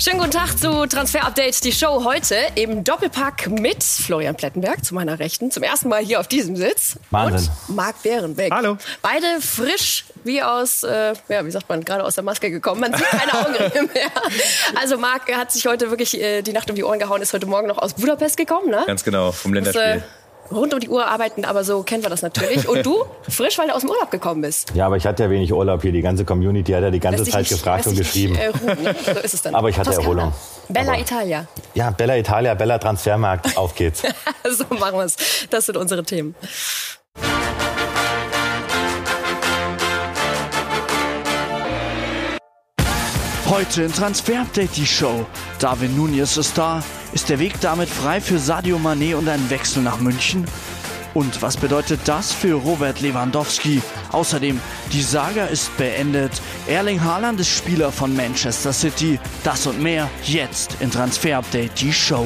Schönen guten Tag zu Transfer Update, die Show heute im Doppelpack mit Florian Plettenberg zu meiner Rechten. Zum ersten Mal hier auf diesem Sitz. Wahnsinn. Und Marc Bärenbeck. Hallo. Beide frisch wie aus, äh, ja, wie sagt man, gerade aus der Maske gekommen. Man sieht keine Augenringe mehr. Also Marc hat sich heute wirklich äh, die Nacht um die Ohren gehauen, ist heute Morgen noch aus Budapest gekommen, ne? Ganz genau, vom Länderspiel. äh, rund um die Uhr arbeiten, aber so kennen wir das natürlich. Und du, frisch, weil du aus dem Urlaub gekommen bist. Ja, aber ich hatte ja wenig Urlaub hier. Die ganze Community hat ja die ganze Zeit nicht- gefragt und geschrieben. Nicht, äh, ruhen, ne? So ist es dann. Aber ich hatte Toskana. Erholung. Bella Aber- Italia. Ja, Bella Italia, Bella Transfermarkt, auf geht's. so machen wir es. Das sind unsere Themen. Heute in Transfer Update die Show. Darwin Nunez ist da. Ist der Weg damit frei für Sadio Mané und ein Wechsel nach München? Und was bedeutet das für Robert Lewandowski? Außerdem, die Saga ist beendet. Erling Haaland ist Spieler von Manchester City. Das und mehr jetzt in Transfer Update die Show.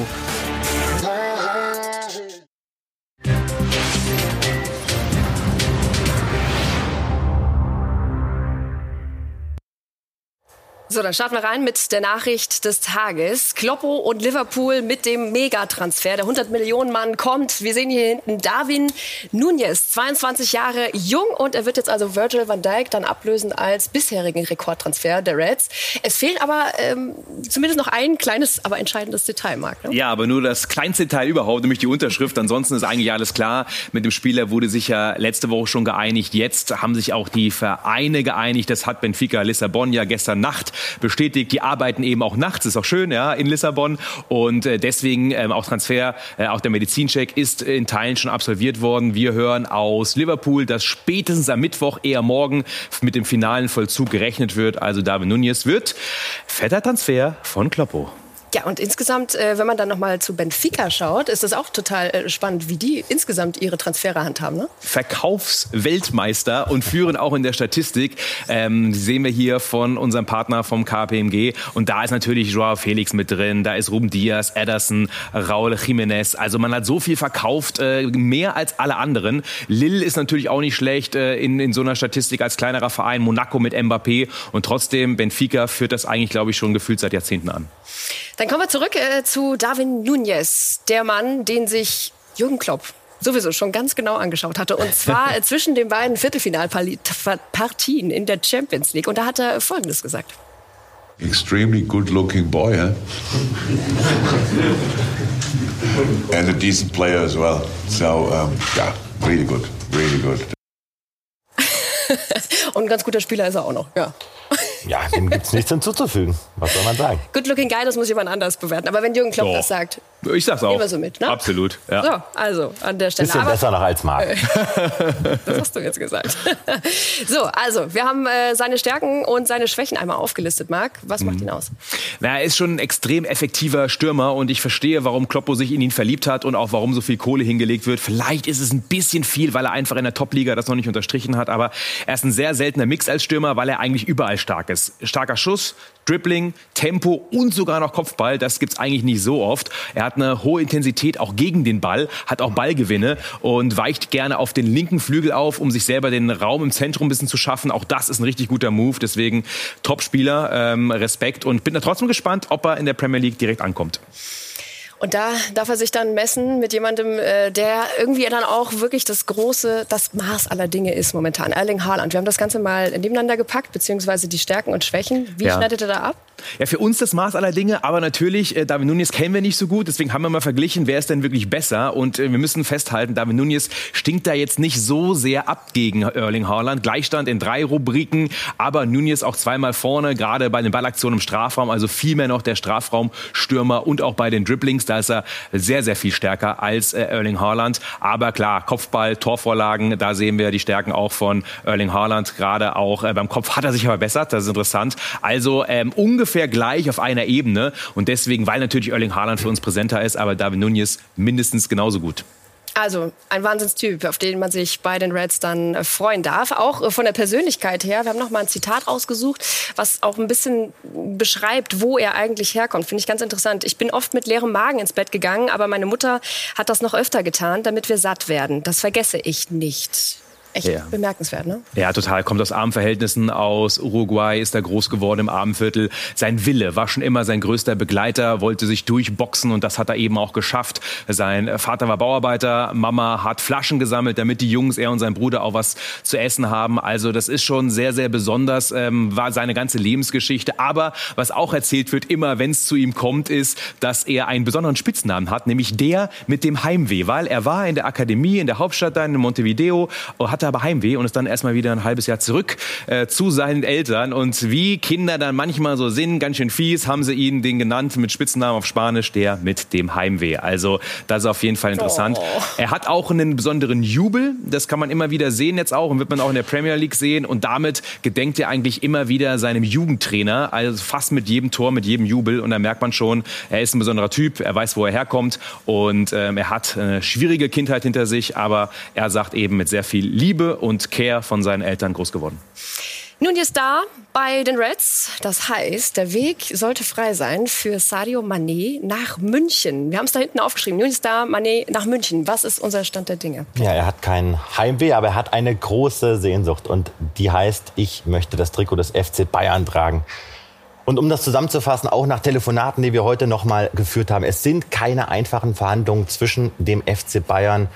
So, dann starten wir rein mit der Nachricht des Tages. Kloppo und Liverpool mit dem Megatransfer. Der 100 Millionen Mann kommt. Wir sehen hier hinten Darwin Nunez, 22 Jahre jung und er wird jetzt also Virgil van Dijk dann ablösen als bisherigen Rekordtransfer der Reds. Es fehlt aber ähm, zumindest noch ein kleines, aber entscheidendes Detail, Marc. Ne? Ja, aber nur das kleinste Teil überhaupt, nämlich die Unterschrift. Ansonsten ist eigentlich alles klar. Mit dem Spieler wurde sich ja letzte Woche schon geeinigt. Jetzt haben sich auch die Vereine geeinigt. Das hat Benfica Lissabon ja gestern Nacht bestätigt. Die arbeiten eben auch nachts, ist auch schön, ja, in Lissabon. Und äh, deswegen ähm, auch Transfer, äh, auch der Medizincheck ist in Teilen schon absolviert worden. Wir hören aus Liverpool, dass spätestens am Mittwoch, eher morgen, mit dem finalen Vollzug gerechnet wird. Also David Nunez wird fetter Transfer von Kloppo. Ja, und insgesamt, äh, wenn man dann nochmal zu Benfica schaut, ist das auch total äh, spannend, wie die insgesamt ihre Transfere handhaben. Ne? Verkaufsweltmeister und führen auch in der Statistik. Ähm, sehen wir hier von unserem Partner vom KPMG. Und da ist natürlich Joao Felix mit drin, da ist Ruben Diaz, Ederson, Raul Jiménez. Also man hat so viel verkauft, äh, mehr als alle anderen. Lille ist natürlich auch nicht schlecht äh, in, in so einer Statistik als kleinerer Verein. Monaco mit Mbappé. Und trotzdem, Benfica führt das eigentlich, glaube ich, schon gefühlt seit Jahrzehnten an. Dann kommen wir zurück äh, zu Darwin Nunez, der Mann, den sich Jürgen Klopp sowieso schon ganz genau angeschaut hatte. Und zwar äh, zwischen den beiden Viertelfinalpartien in der Champions League. Und da hat er Folgendes gesagt. extremely good looking boy, huh? and a decent player as well. So, um, yeah, really good, really good. Und ein ganz guter Spieler ist er auch noch. Ja. Ja, dem gibt's nichts hinzuzufügen. Was soll man sagen? Good looking guy, das muss jemand anders bewerten. Aber wenn Jürgen Klopp Doch. das sagt, Ich sag's auch. Nehmen wir so mit, ne? Absolut. Ja. so, also an der Stelle. Bisschen Aber- besser noch als Marc. Das hast du jetzt gesagt. so, also, wir haben äh, seine Stärken und seine Schwächen einmal aufgelistet, Marc. Was Mhm. macht ihn aus? Na, er ist schon ein extrem effektiver Stürmer und ich verstehe, warum Kloppo sich in ihn verliebt hat und auch warum so viel Kohle hingelegt wird. Vielleicht ist es ein bisschen viel, weil er einfach in der Top-Liga das noch nicht unterstrichen hat, aber er ist ein sehr seltener Mix als Stürmer, weil er eigentlich überall stark ist. Starker Schuss, Dribbling, Tempo und sogar noch Kopfball, das gibt's eigentlich nicht so oft. Er hat eine hohe Intensität auch gegen den Ball, hat auch Ballgewinne und weicht gerne auf den linken Flügel auf, um sich selber den Raum im Zentrum ein bisschen zu schaffen. Auch das ist ein richtig guter Move, deswegen Top-Spieler, ähm, Respekt und bin da trotzdem gespannt, ob er in der Premier League direkt ankommt. Und da darf er sich dann messen mit jemandem, äh, der irgendwie dann auch wirklich das große, das Maß aller Dinge ist momentan. Erling Haaland. Wir haben das Ganze mal nebeneinander gepackt, beziehungsweise die Stärken und Schwächen. Wie Ja. schneidet er da ab? Ja, für uns das Maß aller Dinge, aber natürlich, äh, David Nunez kennen wir nicht so gut, deswegen haben wir mal verglichen, wer ist denn wirklich besser und äh, wir müssen festhalten, David Nunez stinkt da jetzt nicht so sehr ab gegen Erling Haaland. Gleichstand in drei Rubriken, aber Nunez auch zweimal vorne, gerade bei den Ballaktionen im Strafraum, also viel mehr noch der Strafraumstürmer und auch bei den Dribblings, da ist er sehr, sehr viel stärker als äh, Erling Haaland. Aber klar, Kopfball, Torvorlagen, da sehen wir die Stärken auch von Erling Haaland. Gerade auch äh, beim Kopf hat er sich verbessert, das ist interessant. Also ähm, ungefähr gleich auf einer Ebene und deswegen, weil natürlich Erling Haaland für uns präsenter ist, aber David Nunez mindestens genauso gut. Also ein Wahnsinnstyp, auf den man sich bei den Reds dann äh, freuen darf. Auch äh, von der Persönlichkeit her. Wir haben noch mal ein Zitat rausgesucht, was auch ein bisschen beschreibt, wo er eigentlich herkommt. Finde ich ganz interessant. Ich bin oft mit leerem Magen ins Bett gegangen, aber meine Mutter hat das noch öfter getan, damit wir satt werden. Das vergesse ich nicht. Echt ja. bemerkenswert, ne? Ja, total. Kommt aus armen Verhältnissen aus Uruguay, ist da groß geworden im Armenviertel. Sein Wille war schon immer sein größter Begleiter, wollte sich durchboxen und das hat er eben auch geschafft. Sein Vater war Bauarbeiter, Mama hat Flaschen gesammelt, damit die Jungs, er und sein Bruder auch was zu essen haben. Also das ist schon sehr, sehr besonders, ähm, war seine ganze Lebensgeschichte. Aber was auch erzählt wird, immer wenn es zu ihm kommt, ist, dass er einen besonderen Spitznamen hat, nämlich der mit dem Heimweh, weil er war in der Akademie in der Hauptstadt da in Montevideo, hat hatte aber Heimweh und ist dann erstmal wieder ein halbes Jahr zurück äh, zu seinen Eltern. Und wie Kinder dann manchmal so sind, ganz schön fies, haben sie ihn den genannt mit Spitzennamen auf Spanisch, der mit dem Heimweh. Also das ist auf jeden Fall interessant. Oh. Er hat auch einen besonderen Jubel, das kann man immer wieder sehen jetzt auch und wird man auch in der Premier League sehen. Und damit gedenkt er eigentlich immer wieder seinem Jugendtrainer, also fast mit jedem Tor, mit jedem Jubel. Und da merkt man schon, er ist ein besonderer Typ, er weiß, wo er herkommt und ähm, er hat eine schwierige Kindheit hinter sich, aber er sagt eben mit sehr viel Liebe Liebe und Care von seinen Eltern groß geworden. Nun ist da bei den Reds. Das heißt, der Weg sollte frei sein für Sadio Mané nach München. Wir haben es da hinten aufgeschrieben. Nun ist da Mané nach München. Was ist unser Stand der Dinge? Ja, er hat kein Heimweh, aber er hat eine große Sehnsucht. Und die heißt, ich möchte das Trikot des FC Bayern tragen. Und um das zusammenzufassen, auch nach Telefonaten, die wir heute noch mal geführt haben, es sind keine einfachen Verhandlungen zwischen dem FC Bayern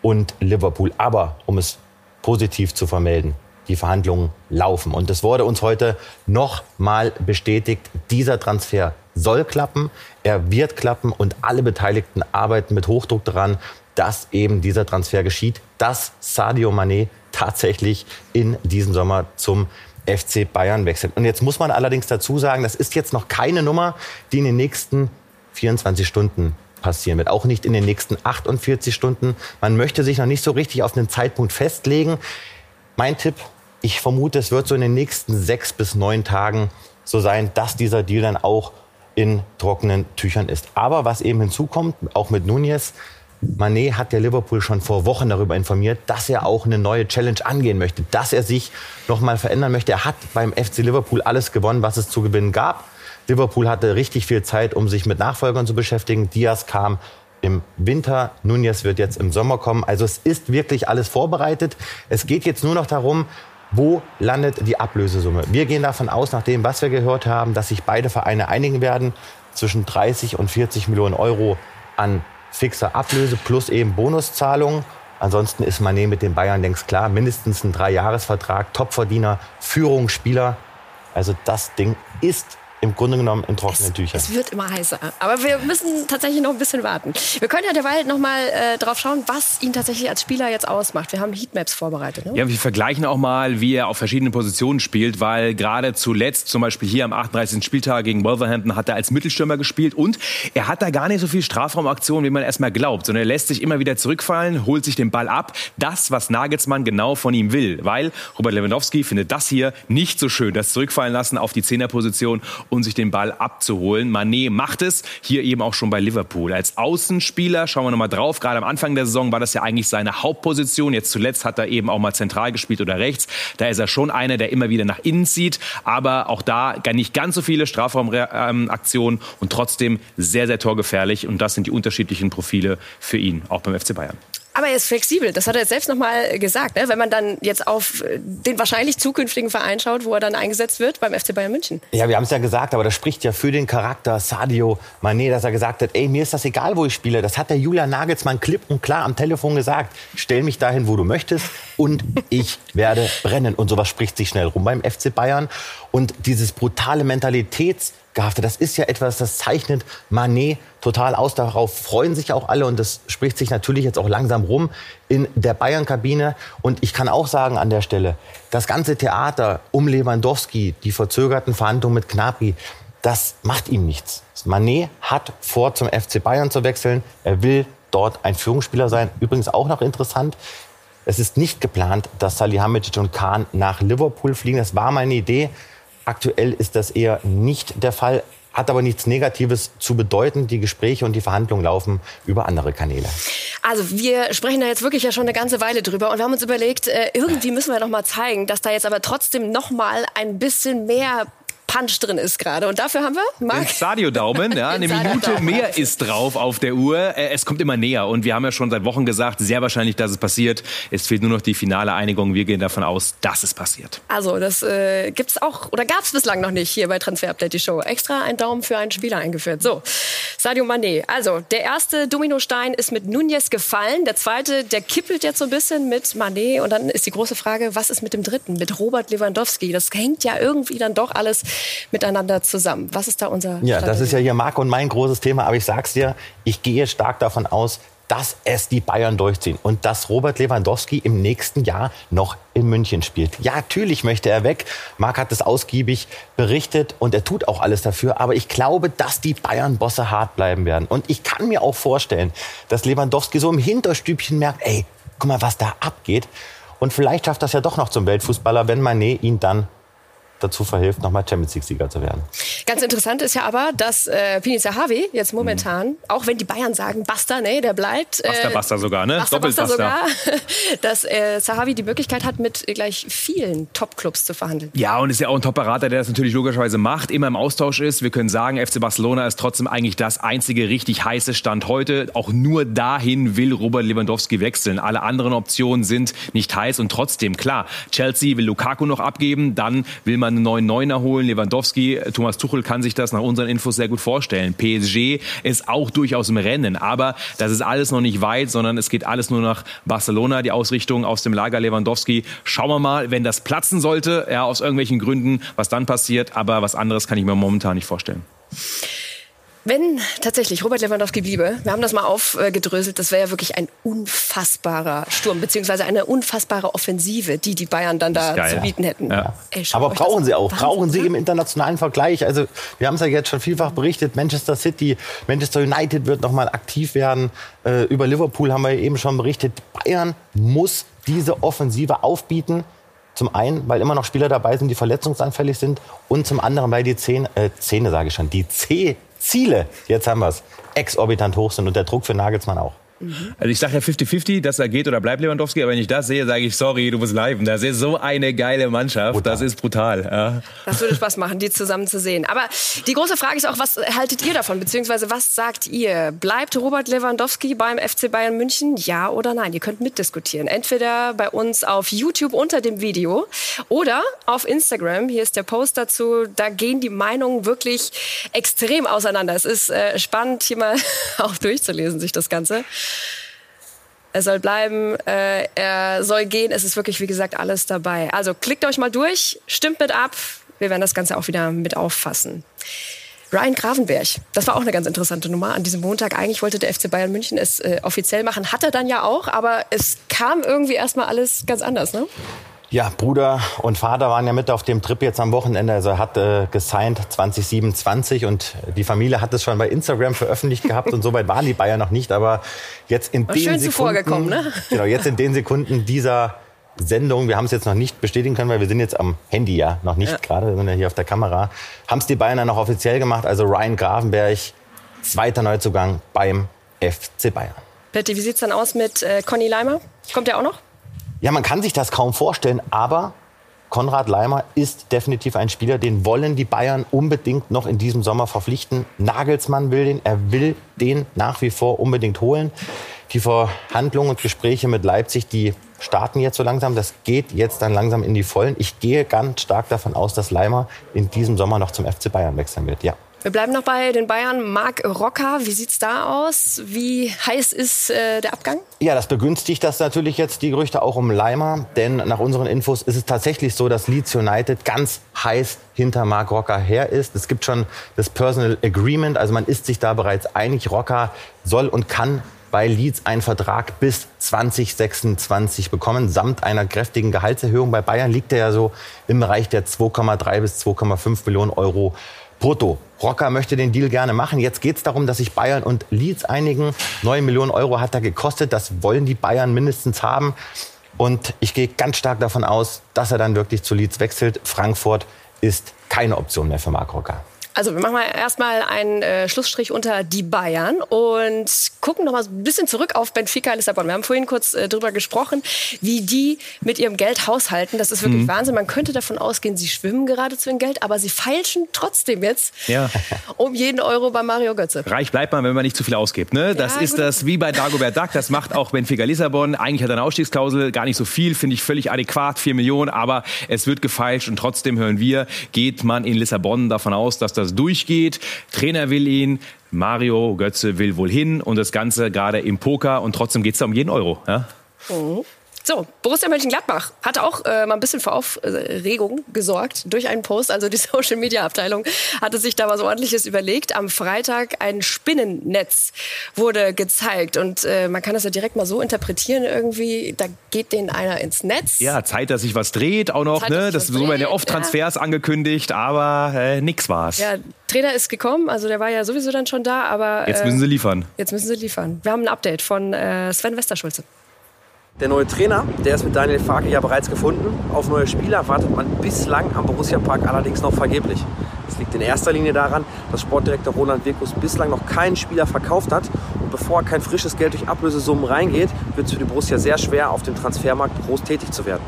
und Liverpool. Aber um es positiv zu vermelden. Die Verhandlungen laufen. Und es wurde uns heute noch mal bestätigt, dieser Transfer soll klappen, er wird klappen und alle Beteiligten arbeiten mit Hochdruck daran, dass eben dieser Transfer geschieht, dass Sadio Mané tatsächlich in diesem Sommer zum FC Bayern wechselt. Und jetzt muss man allerdings dazu sagen, das ist jetzt noch keine Nummer, die in den nächsten 24 Stunden passieren wird. Auch nicht in den nächsten 48 Stunden. Man möchte sich noch nicht so richtig auf einen Zeitpunkt festlegen. Mein Tipp, ich vermute, es wird so in den nächsten sechs bis neun Tagen so sein, dass dieser Deal dann auch in trockenen Tüchern ist. Aber was eben hinzukommt, auch mit Nunez, Manet hat der Liverpool schon vor Wochen darüber informiert, dass er auch eine neue Challenge angehen möchte, dass er sich noch mal verändern möchte. Er hat beim FC Liverpool alles gewonnen, was es zu gewinnen gab. Liverpool hatte richtig viel Zeit, um sich mit Nachfolgern zu beschäftigen. Diaz kam im Winter, Nunez wird jetzt im Sommer kommen. Also es ist wirklich alles vorbereitet. Es geht jetzt nur noch darum, wo landet die Ablösesumme? Wir gehen davon aus, nach dem, was wir gehört haben, dass sich beide Vereine einigen werden, zwischen 30 und 40 Millionen Euro an fixer Ablöse plus eben Bonuszahlungen. Ansonsten ist Mané mit den Bayern längst klar. Mindestens ein Dreijahresvertrag, Topverdiener, Führungsspieler. Also das Ding ist im Grunde genommen in trockenen es, Tüchern. Es wird immer heißer. Aber wir müssen tatsächlich noch ein bisschen warten. Wir können ja derweil noch mal äh, drauf schauen, was ihn tatsächlich als Spieler jetzt ausmacht. Wir haben Heatmaps vorbereitet. Ne? Ja, wir vergleichen auch mal, wie er auf verschiedenen Positionen spielt, weil gerade zuletzt, zum Beispiel hier am 38. Spieltag gegen Wolverhampton, hat er als Mittelstürmer gespielt und er hat da gar nicht so viel Strafraumaktion, wie man erstmal glaubt, sondern er lässt sich immer wieder zurückfallen, holt sich den Ball ab. Das, was Nagelsmann genau von ihm will, weil Robert Lewandowski findet das hier nicht so schön, das Zurückfallen lassen auf die Zehnerposition und sich den Ball abzuholen. Manet macht es, hier eben auch schon bei Liverpool. Als Außenspieler, schauen wir nochmal drauf, gerade am Anfang der Saison war das ja eigentlich seine Hauptposition. Jetzt zuletzt hat er eben auch mal zentral gespielt oder rechts. Da ist er schon einer, der immer wieder nach innen zieht, aber auch da gar nicht ganz so viele Strafraumaktionen und trotzdem sehr, sehr torgefährlich. Und das sind die unterschiedlichen Profile für ihn, auch beim FC Bayern. Aber er ist flexibel, das hat er jetzt selbst nochmal gesagt. Ne? Wenn man dann jetzt auf äh, den wahrscheinlich zukünftigen Verein schaut, wo er dann eingesetzt wird, beim FC Bayern München. Ja, wir haben es ja gesagt, aber das spricht ja für den Charakter Sadio Mané, dass er gesagt hat, ey, mir ist das egal, wo ich spiele. Das hat der Julian Nagelsmann klipp und klar am Telefon gesagt. Stell mich dahin, wo du möchtest und ich werde brennen. Und sowas spricht sich schnell rum beim FC Bayern. Und dieses brutale Mentalitäts gehaftet. Das ist ja etwas, das zeichnet Manet total aus. Darauf freuen sich auch alle und das spricht sich natürlich jetzt auch langsam rum in der Bayern-Kabine. Und ich kann auch sagen an der Stelle, das ganze Theater um Lewandowski, die verzögerten Verhandlungen mit Gnabry, das macht ihm nichts. Manet hat vor, zum FC Bayern zu wechseln. Er will dort ein Führungsspieler sein. Übrigens auch noch interessant. Es ist nicht geplant, dass Salihamidzic und Kahn nach Liverpool fliegen. Das war meine Idee. Aktuell ist das eher nicht der Fall hat aber nichts Negatives zu bedeuten. Die Gespräche und die Verhandlungen laufen über andere Kanäle. Also wir sprechen da jetzt wirklich ja schon eine ganze Weile drüber und wir haben uns überlegt, äh, irgendwie müssen wir noch mal zeigen, dass da jetzt aber trotzdem noch mal ein bisschen mehr Punch drin ist gerade. Und dafür haben wir, Marc? Den Sadio-Daumen, ja, eine Minute mehr ist drauf auf der Uhr. Äh, es kommt immer näher und wir haben ja schon seit Wochen gesagt, sehr wahrscheinlich, dass es passiert. Es fehlt nur noch die finale Einigung. Wir gehen davon aus, dass es passiert. Also, das äh, es auch oder gab es bislang noch nicht hier bei Transfer Update die Show. Extra ein Daumen für einen Spieler eingeführt. So, Sadio Mané. Also, der erste Dominostein ist mit Nunez gefallen. Der zweite, der kippelt jetzt so ein bisschen mit Mané. Und dann ist die große Frage, was ist mit dem dritten, mit Robert Lewandowski? Das hängt ja irgendwie dann doch alles miteinander zusammen. Was ist da unser Ja, Strategie? das ist ja hier Marc und mein großes Thema. Aber ich sag's dir, ich gehe stark davon aus, dass es die Bayern durchziehen und dass Robert Lewandowski im nächsten Jahr noch in München spielt. Ja, natürlich möchte er weg. Marc hat das ausgiebig berichtet und er tut auch alles dafür. Aber ich glaube, dass die Bayern-Bosse hart bleiben werden. Und ich kann mir auch vorstellen, dass Lewandowski so im Hinterstübchen merkt, ey, guck mal, was da abgeht. Und vielleicht schafft das ja doch noch zum Weltfußballer, wenn Mané ihn dann dazu verhilft, nochmal Champions League-Sieger zu werden. Ganz interessant ist ja aber, dass äh, Pini Zahavi jetzt momentan, mhm. auch wenn die Bayern sagen, Basta, nee, der bleibt. Äh, Basta, Basta sogar, ne? Basta, Basta sogar, dass äh, Zahavi die Möglichkeit hat, mit gleich vielen Top-Clubs zu verhandeln. Ja, und ist ja auch ein Top-Berater, der das natürlich logischerweise macht, immer im Austausch ist. Wir können sagen, FC Barcelona ist trotzdem eigentlich das einzige richtig heiße Stand heute. Auch nur dahin will Robert Lewandowski wechseln. Alle anderen Optionen sind nicht heiß und trotzdem, klar, Chelsea will Lukaku noch abgeben, dann will man einen neuen Neuner holen. Lewandowski, Thomas Tuchel kann sich das nach unseren Infos sehr gut vorstellen. PSG ist auch durchaus im Rennen, aber das ist alles noch nicht weit, sondern es geht alles nur nach Barcelona, die Ausrichtung aus dem Lager Lewandowski. Schauen wir mal, wenn das platzen sollte, ja, aus irgendwelchen Gründen, was dann passiert, aber was anderes kann ich mir momentan nicht vorstellen. Wenn tatsächlich Robert Lewandowski bliebe, wir haben das mal aufgedröselt, das wäre ja wirklich ein unfassbarer Sturm, beziehungsweise eine unfassbare Offensive, die die Bayern dann da geil, zu bieten hätten. Ja. Ey, Aber brauchen sie auch, Wahnsinn, brauchen sie im internationalen Vergleich. Also wir haben es ja jetzt schon vielfach berichtet, Manchester City, Manchester United wird nochmal aktiv werden. Äh, über Liverpool haben wir eben schon berichtet. Bayern muss diese Offensive aufbieten. Zum einen, weil immer noch Spieler dabei sind, die verletzungsanfällig sind. Und zum anderen, weil die Zähne, äh, Zähne sage ich schon, die C Ziele, jetzt haben wir es, exorbitant hoch sind und der Druck für Nagelsmann auch. Also ich sage ja 50-50, dass er geht oder bleibt Lewandowski, aber wenn ich das sehe, sage ich, sorry, du musst bleiben. Das ist so eine geile Mannschaft, brutal. das ist brutal. Ja. Das würde Spaß machen, die zusammen zu sehen. Aber die große Frage ist auch, was haltet ihr davon, beziehungsweise was sagt ihr? Bleibt Robert Lewandowski beim FC Bayern München, ja oder nein? Ihr könnt mitdiskutieren. Entweder bei uns auf YouTube unter dem Video oder auf Instagram. Hier ist der Post dazu. Da gehen die Meinungen wirklich extrem auseinander. Es ist äh, spannend, hier mal auch durchzulesen, sich das Ganze. Er soll bleiben, äh, er soll gehen. Es ist wirklich, wie gesagt, alles dabei. Also klickt euch mal durch, stimmt mit ab. Wir werden das Ganze auch wieder mit auffassen. Ryan Gravenberg, das war auch eine ganz interessante Nummer an diesem Montag. Eigentlich wollte der FC Bayern München es äh, offiziell machen, hat er dann ja auch, aber es kam irgendwie erstmal alles ganz anders, ne? Ja, Bruder und Vater waren ja mit auf dem Trip jetzt am Wochenende. Also er hat äh, gesigned 2027 und die Familie hat es schon bei Instagram veröffentlicht gehabt und soweit waren die Bayern noch nicht. Aber jetzt in War den Sekunden, ne? genau, jetzt in den Sekunden dieser Sendung, wir haben es jetzt noch nicht bestätigen können, weil wir sind jetzt am Handy ja noch nicht ja. gerade, wir sind ja hier auf der Kamera, haben es die Bayern dann noch offiziell gemacht. Also Ryan Gravenberg, zweiter Neuzugang beim FC Bayern. Betty, wie sieht's dann aus mit äh, Conny Leimer? Kommt der auch noch? Ja, man kann sich das kaum vorstellen, aber Konrad Leimer ist definitiv ein Spieler, den wollen die Bayern unbedingt noch in diesem Sommer verpflichten. Nagelsmann will den, er will den nach wie vor unbedingt holen. Die Verhandlungen und Gespräche mit Leipzig, die starten jetzt so langsam. Das geht jetzt dann langsam in die Vollen. Ich gehe ganz stark davon aus, dass Leimer in diesem Sommer noch zum FC Bayern wechseln wird. Ja. Wir bleiben noch bei den Bayern. Marc Rocker, wie sieht's da aus? Wie heiß ist äh, der Abgang? Ja, das begünstigt das natürlich jetzt die Gerüchte auch um Leimer. Denn nach unseren Infos ist es tatsächlich so, dass Leeds United ganz heiß hinter Marc Rocker her ist. Es gibt schon das Personal Agreement, also man ist sich da bereits einig. Rocker soll und kann bei Leeds einen Vertrag bis 2026 bekommen, samt einer kräftigen Gehaltserhöhung. Bei Bayern liegt er ja so im Bereich der 2,3 bis 2,5 Millionen Euro brutto. Rocker möchte den Deal gerne machen. Jetzt geht es darum, dass sich Bayern und Leeds einigen. 9 Millionen Euro hat er gekostet. Das wollen die Bayern mindestens haben. Und ich gehe ganz stark davon aus, dass er dann wirklich zu Leeds wechselt. Frankfurt ist keine Option mehr für Marc Rocker. Also wir machen mal erstmal einen äh, Schlussstrich unter die Bayern und gucken noch mal ein bisschen zurück auf Benfica Lissabon. Wir haben vorhin kurz äh, darüber gesprochen, wie die mit ihrem Geld haushalten. Das ist wirklich mhm. Wahnsinn. Man könnte davon ausgehen, sie schwimmen geradezu in Geld, aber sie feilschen trotzdem jetzt ja. um jeden Euro bei Mario Götze. Reich bleibt man, wenn man nicht zu viel ausgibt. Ne? Das ja, ist gut. das wie bei Dagobert Duck. Das macht auch Benfica Lissabon. Eigentlich hat er eine Ausstiegsklausel, gar nicht so viel, finde ich völlig adäquat, 4 Millionen, aber es wird gefeilscht und trotzdem hören wir, geht man in Lissabon davon aus, dass das das durchgeht. Trainer will ihn, Mario Götze will wohl hin und das Ganze gerade im Poker und trotzdem geht es da um jeden Euro. Ja? Mhm. So, Borussia Mönchengladbach hat auch äh, mal ein bisschen für Aufregung gesorgt durch einen Post. Also die Social Media Abteilung hatte sich da was ordentliches überlegt. Am Freitag ein Spinnennetz wurde gezeigt und äh, man kann das ja direkt mal so interpretieren irgendwie. Da geht denen einer ins Netz. Ja, Zeit, dass sich was dreht auch noch. Zeit, ne? Das so werden ja oft Transfers ja. angekündigt, aber äh, nix war's. Ja, Trainer ist gekommen, also der war ja sowieso dann schon da, aber jetzt müssen sie liefern. Jetzt müssen sie liefern. Wir haben ein Update von äh, Sven Westerschulze. Der neue Trainer, der ist mit Daniel Farke ja bereits gefunden. Auf neue Spieler wartet man bislang am Borussia Park allerdings noch vergeblich. Das liegt in erster Linie daran, dass Sportdirektor Roland Wirkus bislang noch keinen Spieler verkauft hat. Und bevor kein frisches Geld durch Ablösesummen reingeht, wird es für die Borussia sehr schwer, auf dem Transfermarkt groß tätig zu werden.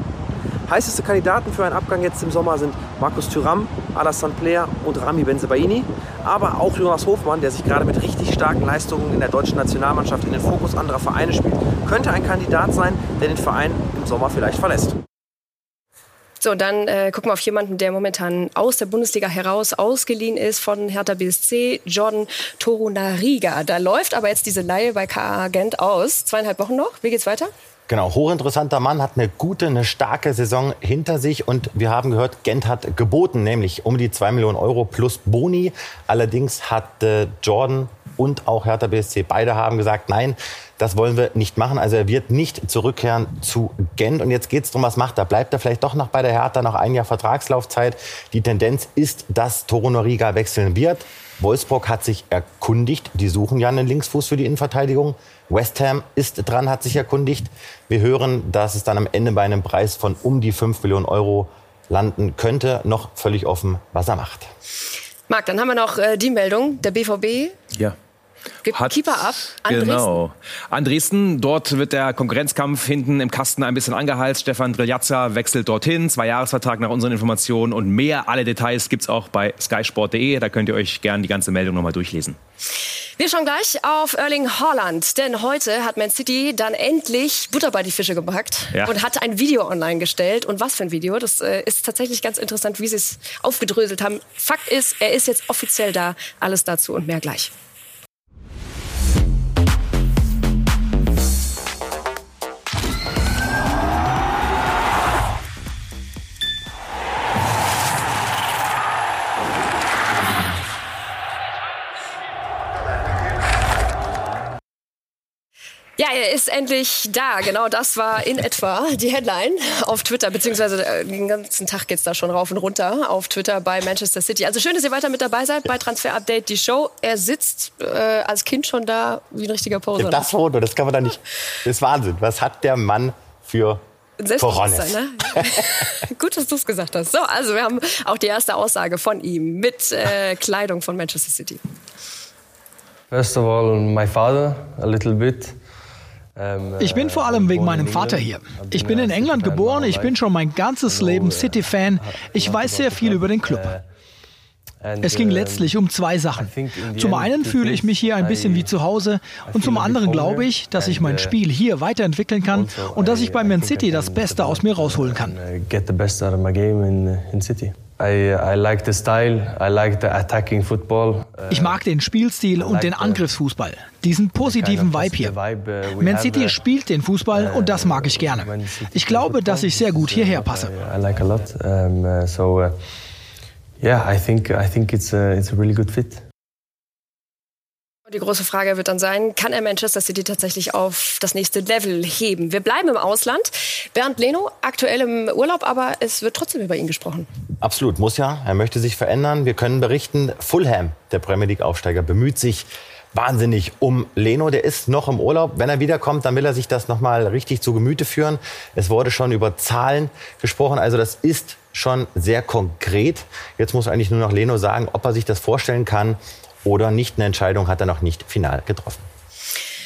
Heißeste Kandidaten für einen Abgang jetzt im Sommer sind Markus Thüram, Alassane Player und Rami Benzebaini. Aber auch Jonas Hofmann, der sich gerade mit richtig starken Leistungen in der deutschen Nationalmannschaft in den Fokus anderer Vereine spielt, könnte ein Kandidat sein, der den Verein im Sommer vielleicht verlässt. So, dann äh, gucken wir auf jemanden, der momentan aus der Bundesliga heraus ausgeliehen ist von Hertha BSC, Jordan Torunariga. Da läuft aber jetzt diese Leihe bei KA Gent aus. Zweieinhalb Wochen noch. Wie geht's weiter? Genau, hochinteressanter Mann, hat eine gute, eine starke Saison hinter sich und wir haben gehört, Gent hat geboten, nämlich um die 2 Millionen Euro plus Boni. Allerdings hat äh, Jordan und auch Hertha BSC, beide haben gesagt, nein, das wollen wir nicht machen. Also er wird nicht zurückkehren zu Gent. Und jetzt geht es darum, was macht er? Bleibt er vielleicht doch noch bei der Hertha noch ein Jahr Vertragslaufzeit? Die Tendenz ist, dass Toro Noriga wechseln wird. Wolfsburg hat sich erkundigt. Die suchen ja einen Linksfuß für die Innenverteidigung. West Ham ist dran, hat sich erkundigt. Wir hören, dass es dann am Ende bei einem Preis von um die 5 Millionen Euro landen könnte. Noch völlig offen, was er macht. Marc, dann haben wir noch äh, die Meldung. Der BVB ja. Hat, Keeper ab an genau. Dresden. An Dresden, dort wird der Konkurrenzkampf hinten im Kasten ein bisschen angeheizt. Stefan Driljazza wechselt dorthin, zwei Jahresvertrag nach unseren Informationen und mehr. Alle Details gibt es auch bei skysport.de. Da könnt ihr euch gerne die ganze Meldung nochmal durchlesen. Wir schauen gleich auf Erling Haaland, denn heute hat Man City dann endlich Butter bei die Fische gepackt ja. und hat ein Video online gestellt. Und was für ein Video? Das äh, ist tatsächlich ganz interessant, wie sie es aufgedröselt haben. Fakt ist, er ist jetzt offiziell da. Alles dazu und mehr gleich. Ja, er ist endlich da. Genau das war in etwa die Headline auf Twitter, beziehungsweise äh, den ganzen Tag geht's da schon rauf und runter auf Twitter bei Manchester City. Also schön, dass ihr weiter mit dabei seid bei Transfer Update, die Show. Er sitzt äh, als Kind schon da wie ein richtiger Poser. Ja, das Foto, das kann man da nicht. Das ist Wahnsinn. Was hat der Mann für Selbstbewusstsein, ne? Gut, dass du es gesagt hast. So, also wir haben auch die erste Aussage von ihm mit äh, Kleidung von Manchester City. First of all, my father, a little bit. Ähm, ich bin vor allem wegen meinem Vater hier. Ich bin in England geboren, ich bin schon mein ganzes Leben City-Fan. Ich weiß sehr viel über den Club. Es ging letztlich um zwei Sachen. Zum einen fühle ich mich hier ein bisschen wie zu Hause und zum anderen glaube ich, dass ich mein Spiel hier weiterentwickeln kann also und dass ich bei Man City das Beste aus mir rausholen kann. Ich mag den Spielstil und den Angriffsfußball, diesen positiven Vibe hier. Uh, Man City spielt den Fußball uh, und das mag ich gerne. Ich glaube, dass ich sehr gut hierher passe. Yeah, I think I think it's a, it's a really good fit. Die große Frage wird dann sein, kann er Manchester City tatsächlich auf das nächste Level heben? Wir bleiben im Ausland. Bernd Leno, aktuell im Urlaub, aber es wird trotzdem über ihn gesprochen. Absolut, muss ja. Er möchte sich verändern. Wir können berichten, Fulham, der Premier League-Aufsteiger, bemüht sich wahnsinnig um Leno. Der ist noch im Urlaub. Wenn er wiederkommt, dann will er sich das noch mal richtig zu Gemüte führen. Es wurde schon über Zahlen gesprochen. Also das ist schon sehr konkret. Jetzt muss eigentlich nur noch Leno sagen, ob er sich das vorstellen kann oder nicht. Eine Entscheidung hat er noch nicht final getroffen.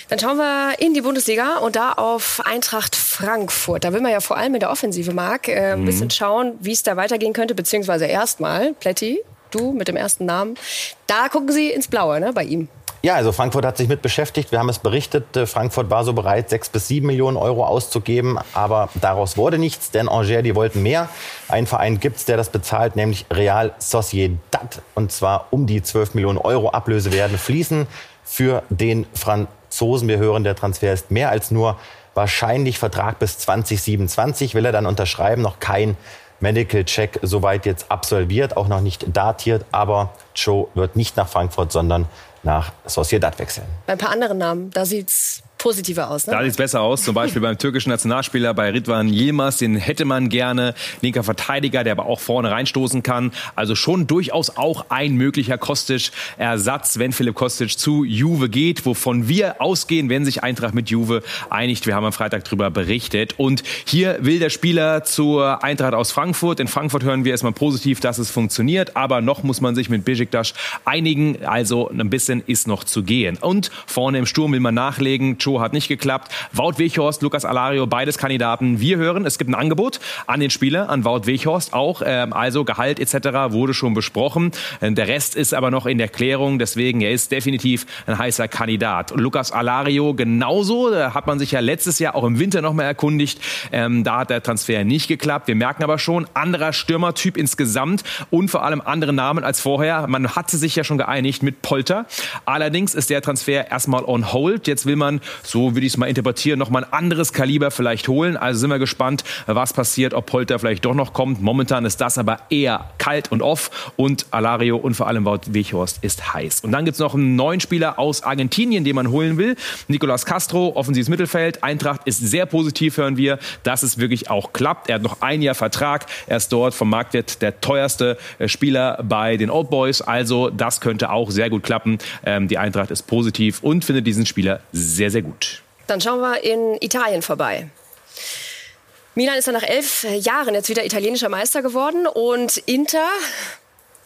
Dann schauen wir in die Bundesliga und da auf Eintracht Frankfurt. Da will man ja vor allem in der Offensive, Marc, äh, ein mhm. bisschen schauen, wie es da weitergehen könnte, beziehungsweise erstmal, Plätti, du mit dem ersten Namen. Da gucken Sie ins Blaue ne, bei ihm. Ja, also Frankfurt hat sich mit beschäftigt. Wir haben es berichtet. Äh, Frankfurt war so bereit, sechs bis sieben Millionen Euro auszugeben. Aber daraus wurde nichts, denn Angers, die wollten mehr. Ein Verein gibt's, der das bezahlt, nämlich Real Sociedad. Und zwar um die zwölf Millionen Euro Ablöse werden fließen für den Franzosen. Franzosen. Wir hören, der Transfer ist mehr als nur wahrscheinlich Vertrag bis 2027. Will er dann unterschreiben? Noch kein Medical Check soweit jetzt absolviert, auch noch nicht datiert. Aber Joe wird nicht nach Frankfurt, sondern nach Sociedad wechseln. Bei ein paar anderen Namen, da sieht's positiver aus. Ne? Da sieht es besser aus. Zum Beispiel beim türkischen Nationalspieler bei Ridvan Yilmaz, den hätte man gerne. Linker Verteidiger, der aber auch vorne reinstoßen kann. Also schon durchaus auch ein möglicher Kostic-Ersatz, wenn Philipp Kostic zu Juve geht, wovon wir ausgehen, wenn sich Eintracht mit Juve einigt. Wir haben am Freitag darüber berichtet. Und hier will der Spieler zur Eintracht aus Frankfurt. In Frankfurt hören wir erstmal positiv, dass es funktioniert. Aber noch muss man sich mit Besiktas einigen. Also ein bisschen ist noch zu gehen. Und vorne im Sturm will man nachlegen. Show hat nicht geklappt. Wout Weghorst, Lukas Alario, beides Kandidaten. Wir hören, es gibt ein Angebot an den Spieler, an Wout Weghorst auch. Ähm, also Gehalt etc. wurde schon besprochen. Ähm, der Rest ist aber noch in der Klärung. Deswegen, er ist definitiv ein heißer Kandidat. Lukas Alario genauso. Da hat man sich ja letztes Jahr auch im Winter noch mal erkundigt. Ähm, da hat der Transfer nicht geklappt. Wir merken aber schon, anderer Stürmertyp insgesamt und vor allem andere Namen als vorher. Man hatte sich ja schon geeinigt mit Polter. Allerdings ist der Transfer erstmal on hold. Jetzt will man so würde ich es mal interpretieren, nochmal ein anderes Kaliber vielleicht holen. Also sind wir gespannt, was passiert, ob Polter vielleicht doch noch kommt. Momentan ist das aber eher kalt und off und Alario und vor allem Wout Weghorst ist heiß. Und dann gibt es noch einen neuen Spieler aus Argentinien, den man holen will. Nicolas Castro, offensives Mittelfeld. Eintracht ist sehr positiv, hören wir, dass es wirklich auch klappt. Er hat noch ein Jahr Vertrag. Er ist dort vom Marktwert der teuerste äh, Spieler bei den Old Boys. Also das könnte auch sehr gut klappen. Ähm, die Eintracht ist positiv und findet diesen Spieler sehr, sehr gut gut. Dann schauen wir in Italien vorbei. Milan ist dann nach elf Jahren jetzt wieder italienischer Meister geworden und Inter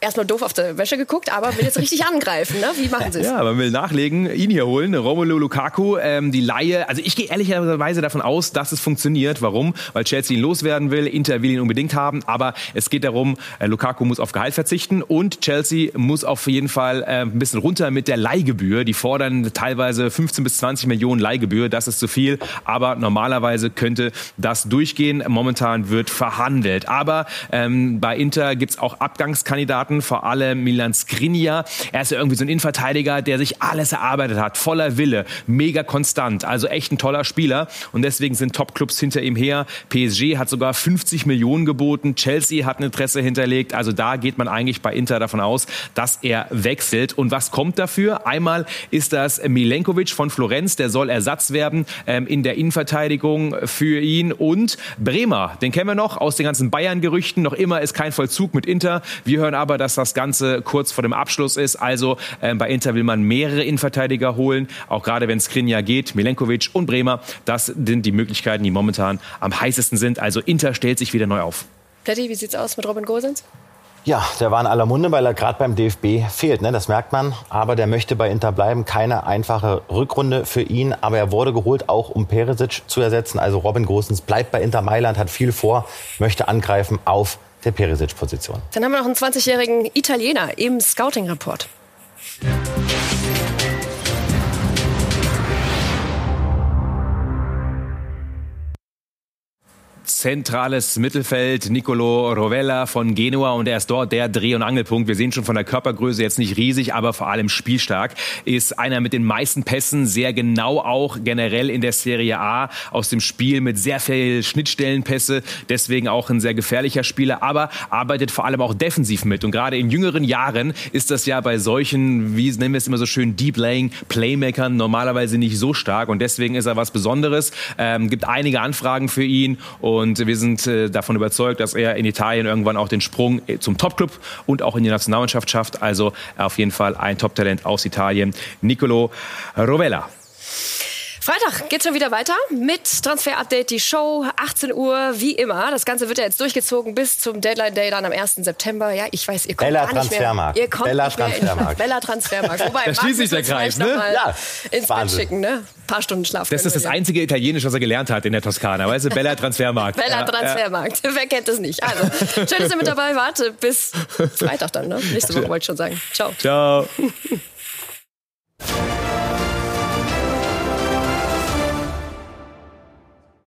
erstmal doof auf der Wäsche geguckt, aber will jetzt richtig angreifen. Ne? Wie machen Sie es? Ja, man will nachlegen, ihn hier holen, Romelu Lukaku, ähm, die Laie. Also ich gehe ehrlicherweise davon aus, dass es funktioniert. Warum? Weil Chelsea ihn loswerden will, Inter will ihn unbedingt haben, aber es geht darum, äh, Lukaku muss auf Gehalt verzichten und Chelsea muss auf jeden Fall äh, ein bisschen runter mit der Leihgebühr. Die fordern teilweise 15 bis 20 Millionen Leihgebühr, das ist zu viel, aber normalerweise könnte das durchgehen. Momentan wird verhandelt. Aber ähm, bei Inter gibt es auch Abgangskandidaten Kandidaten, vor allem Milan Skriniar. Er ist ja irgendwie so ein Innenverteidiger, der sich alles erarbeitet hat, voller Wille, mega konstant, also echt ein toller Spieler und deswegen sind Top-Clubs hinter ihm her. PSG hat sogar 50 Millionen geboten, Chelsea hat ein Interesse hinterlegt, also da geht man eigentlich bei Inter davon aus, dass er wechselt. Und was kommt dafür? Einmal ist das Milenkovic von Florenz, der soll Ersatz werden ähm, in der Innenverteidigung für ihn und Bremer, den kennen wir noch aus den ganzen Bayern-Gerüchten, noch immer ist kein Vollzug mit Inter. Wir hören aber, dass das Ganze kurz vor dem Abschluss ist. Also äh, bei Inter will man mehrere Innenverteidiger holen, auch gerade wenn Skriniar geht, Milenkovic und Bremer. Das sind die Möglichkeiten, die momentan am heißesten sind. Also Inter stellt sich wieder neu auf. Pletti, wie sieht's aus mit Robin Gosens? Ja, der war in aller Munde, weil er gerade beim DFB fehlt, ne? das merkt man. Aber der möchte bei Inter bleiben. Keine einfache Rückrunde für ihn. Aber er wurde geholt, auch um Peresic zu ersetzen. Also Robin Gosens bleibt bei Inter Mailand, hat viel vor, möchte angreifen auf der Perisic-Position. Dann haben wir noch einen 20-jährigen Italiener im Scouting-Report. Zentrales Mittelfeld. Nicolo Rovella von Genua und er ist dort der Dreh- und Angelpunkt. Wir sehen schon von der Körpergröße jetzt nicht riesig, aber vor allem spielstark. Ist einer mit den meisten Pässen, sehr genau auch generell in der Serie A aus dem Spiel mit sehr viel Schnittstellenpässe. Deswegen auch ein sehr gefährlicher Spieler, aber arbeitet vor allem auch defensiv mit. Und gerade in jüngeren Jahren ist das ja bei solchen, wie nennen wir es immer so schön, Deep Laying Playmakern normalerweise nicht so stark. Und deswegen ist er was Besonderes. Ähm, gibt einige Anfragen für ihn und und wir sind äh, davon überzeugt, dass er in Italien irgendwann auch den Sprung äh, zum Topclub und auch in die Nationalmannschaft schafft. Also auf jeden Fall ein Top-Talent aus Italien, Nicolo Rovella. Freitag geht schon wieder weiter mit Transfer Update, die Show, 18 Uhr, wie immer. Das Ganze wird ja jetzt durchgezogen bis zum Deadline Day dann am 1. September. Ja, ich weiß, ihr kommt Bella gar nicht mehr. Transfermarkt. Ihr kommt Bella nicht mehr in- Transfermarkt. Bella Transfermarkt. Wobei, Da schließt sich der Kreis, ne? Ja, ins Bett Wahnsinn. schicken, ne? Ein paar Stunden Schlaf. Das ist das einzige Italienisch, was er gelernt hat in der Toskana. Weißt du, Bella Transfermarkt. Bella Ja, Transfermarkt. Wer kennt es nicht? Also, schön, dass ihr mit dabei wart. Bis Freitag dann, ne? Nächste Woche wollte ich schon sagen. Ciao. Ja. Ciao.